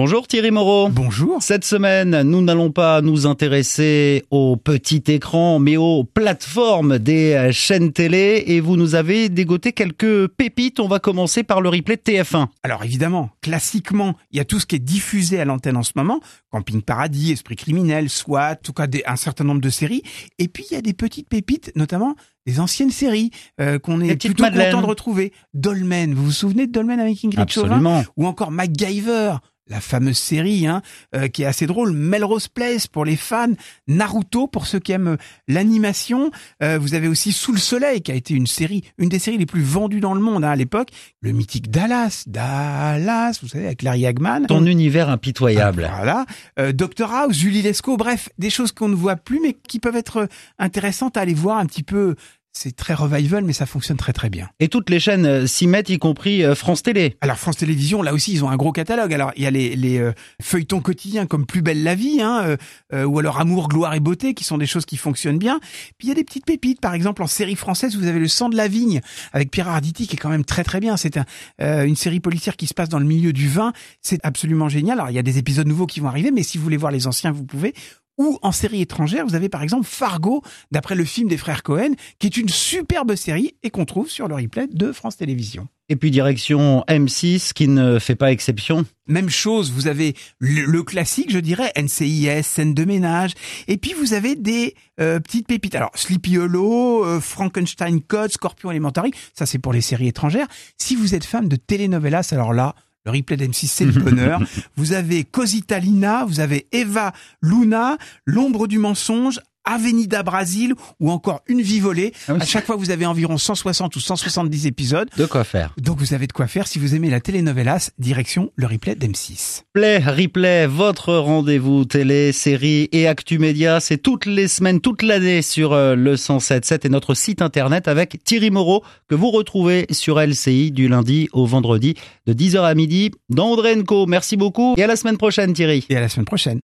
Bonjour Thierry Moreau. Bonjour. Cette semaine, nous n'allons pas nous intéresser au petit écran, mais aux plateformes des chaînes télé. Et vous nous avez dégoté quelques pépites. On va commencer par le replay de TF1. Alors évidemment, classiquement, il y a tout ce qui est diffusé à l'antenne en ce moment. Camping Paradis, Esprit criminel, SWAT, en tout cas des, un certain nombre de séries. Et puis il y a des petites pépites, notamment des anciennes séries euh, qu'on est plutôt content de retrouver. Dolmen, vous vous souvenez de Dolmen avec Ingrid Absolument. Ou encore MacGyver la fameuse série hein, euh, qui est assez drôle, Melrose Place pour les fans, Naruto pour ceux qui aiment euh, l'animation. Euh, vous avez aussi Sous le soleil qui a été une série, une des séries les plus vendues dans le monde hein, à l'époque. Le mythique Dallas, Dallas, vous savez avec Larry Hagman. Ton univers impitoyable. Ah, voilà. Doctor House, Julie Lescaut, bref, des choses qu'on ne voit plus mais qui peuvent être intéressantes à aller voir un petit peu c'est très revival, mais ça fonctionne très très bien. Et toutes les chaînes euh, s'y mettent, y compris euh, France Télé. Alors France Télévisions, là aussi, ils ont un gros catalogue. Alors il y a les, les euh, feuilletons quotidiens comme Plus belle la vie, hein, ou alors Amour, gloire et beauté, qui sont des choses qui fonctionnent bien. Puis il y a des petites pépites, par exemple en série française, vous avez Le sang de la vigne avec Pierre Arditi, qui est quand même très très bien. C'est un, une série policière qui se passe dans le milieu du vin. C'est absolument génial. Alors il y a des épisodes nouveaux qui vont arriver, mais si vous voulez voir les anciens, vous pouvez. Ou en série étrangère, vous avez par exemple Fargo, d'après le film des frères Cohen, qui est une superbe série et qu'on trouve sur le replay de France Télévisions. Et puis direction M6 qui ne fait pas exception. Même chose, vous avez le, classique, je dirais, NCIS, scène de ménage. Et puis vous avez des euh, petites pépites. Alors Sleepy Hollow, euh, Frankenstein Code, Scorpion Elementary, ça c'est pour les séries étrangères. Si vous êtes fan de telenovelas, alors là, le replay d'M6, c'est le bonheur. vous avez Cosita Lina, vous avez Eva Luna, L'ombre du mensonge, Avenida Brasil ou encore Une vie volée. Ah à chaque fois, vous avez environ 160 ou 170 épisodes. De quoi faire. Donc vous avez de quoi faire. Si vous aimez la telenovelas, direction le replay d'M6. Play, replay, votre rendez-vous télé, série et actu média, c'est toutes les semaines, toute l'année sur euh, le 107.7 et notre site internet avec Thierry Moreau que vous retrouvez sur LCI du lundi au vendredi de 10h à midi dans Audrey Co. Merci beaucoup et à la semaine prochaine Thierry. Et à la semaine prochaine.